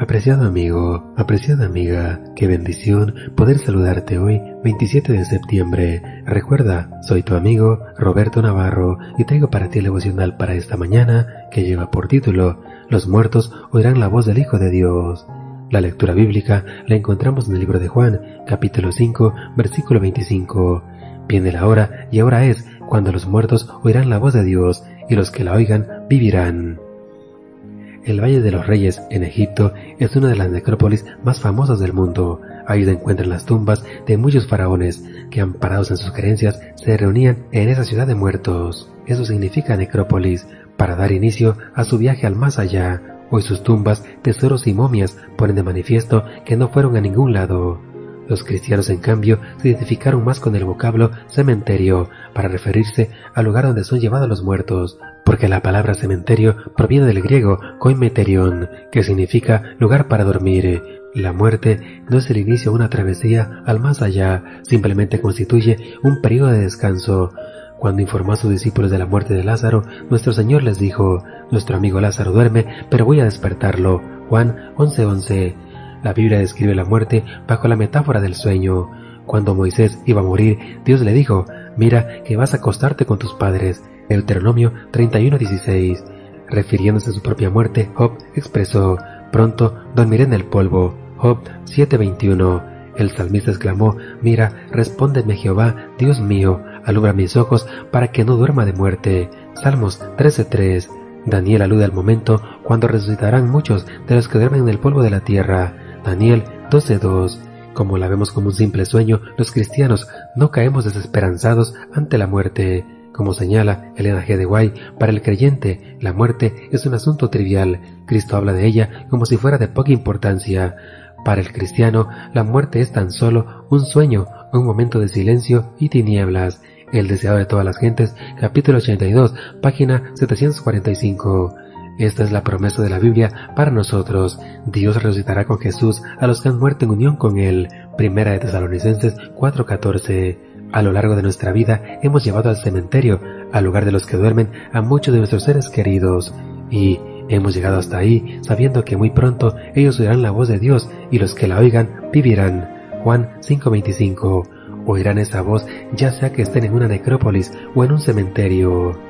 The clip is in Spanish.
Apreciado amigo, apreciada amiga, qué bendición poder saludarte hoy 27 de septiembre. Recuerda, soy tu amigo Roberto Navarro y traigo para ti el devocional para esta mañana que lleva por título Los muertos oirán la voz del Hijo de Dios. La lectura bíblica la encontramos en el libro de Juan, capítulo 5, versículo 25. Viene la hora y ahora es cuando los muertos oirán la voz de Dios y los que la oigan vivirán. El Valle de los Reyes en Egipto es una de las necrópolis más famosas del mundo. Ahí se encuentran las tumbas de muchos faraones que, amparados en sus creencias, se reunían en esa ciudad de muertos. Eso significa necrópolis, para dar inicio a su viaje al más allá. Hoy sus tumbas, tesoros y momias ponen de manifiesto que no fueron a ningún lado. Los cristianos, en cambio, se identificaron más con el vocablo cementerio para referirse al lugar donde son llevados los muertos, porque la palabra cementerio proviene del griego koimeterion, que significa lugar para dormir. La muerte no es el inicio de una travesía al más allá, simplemente constituye un periodo de descanso. Cuando informó a sus discípulos de la muerte de Lázaro, nuestro Señor les dijo, Nuestro amigo Lázaro duerme, pero voy a despertarlo. Juan 11:11. La Biblia describe la muerte bajo la metáfora del sueño. Cuando Moisés iba a morir, Dios le dijo, Mira que vas a acostarte con tus padres. Deuteronomio 31:16. Refiriéndose a su propia muerte, Job expresó, Pronto dormiré en el polvo. Job 7:21. El salmista exclamó, Mira, respóndeme Jehová, Dios mío, alumbra mis ojos para que no duerma de muerte. Salmos 13:3. Daniel alude al momento cuando resucitarán muchos de los que duermen en el polvo de la tierra. Daniel 12:2. Como la vemos como un simple sueño, los cristianos no caemos desesperanzados ante la muerte. Como señala Elena G. de Guay, para el creyente, la muerte es un asunto trivial. Cristo habla de ella como si fuera de poca importancia. Para el cristiano, la muerte es tan solo un sueño, un momento de silencio y tinieblas. El deseado de todas las gentes, capítulo 82, página 745. Esta es la promesa de la Biblia para nosotros. Dios resucitará con Jesús a los que han muerto en unión con Él. Primera de Tesalonicenses 4:14. A lo largo de nuestra vida hemos llevado al cementerio, al lugar de los que duermen, a muchos de nuestros seres queridos. Y hemos llegado hasta ahí sabiendo que muy pronto ellos oirán la voz de Dios y los que la oigan vivirán. Juan 5:25. Oirán esa voz ya sea que estén en una necrópolis o en un cementerio.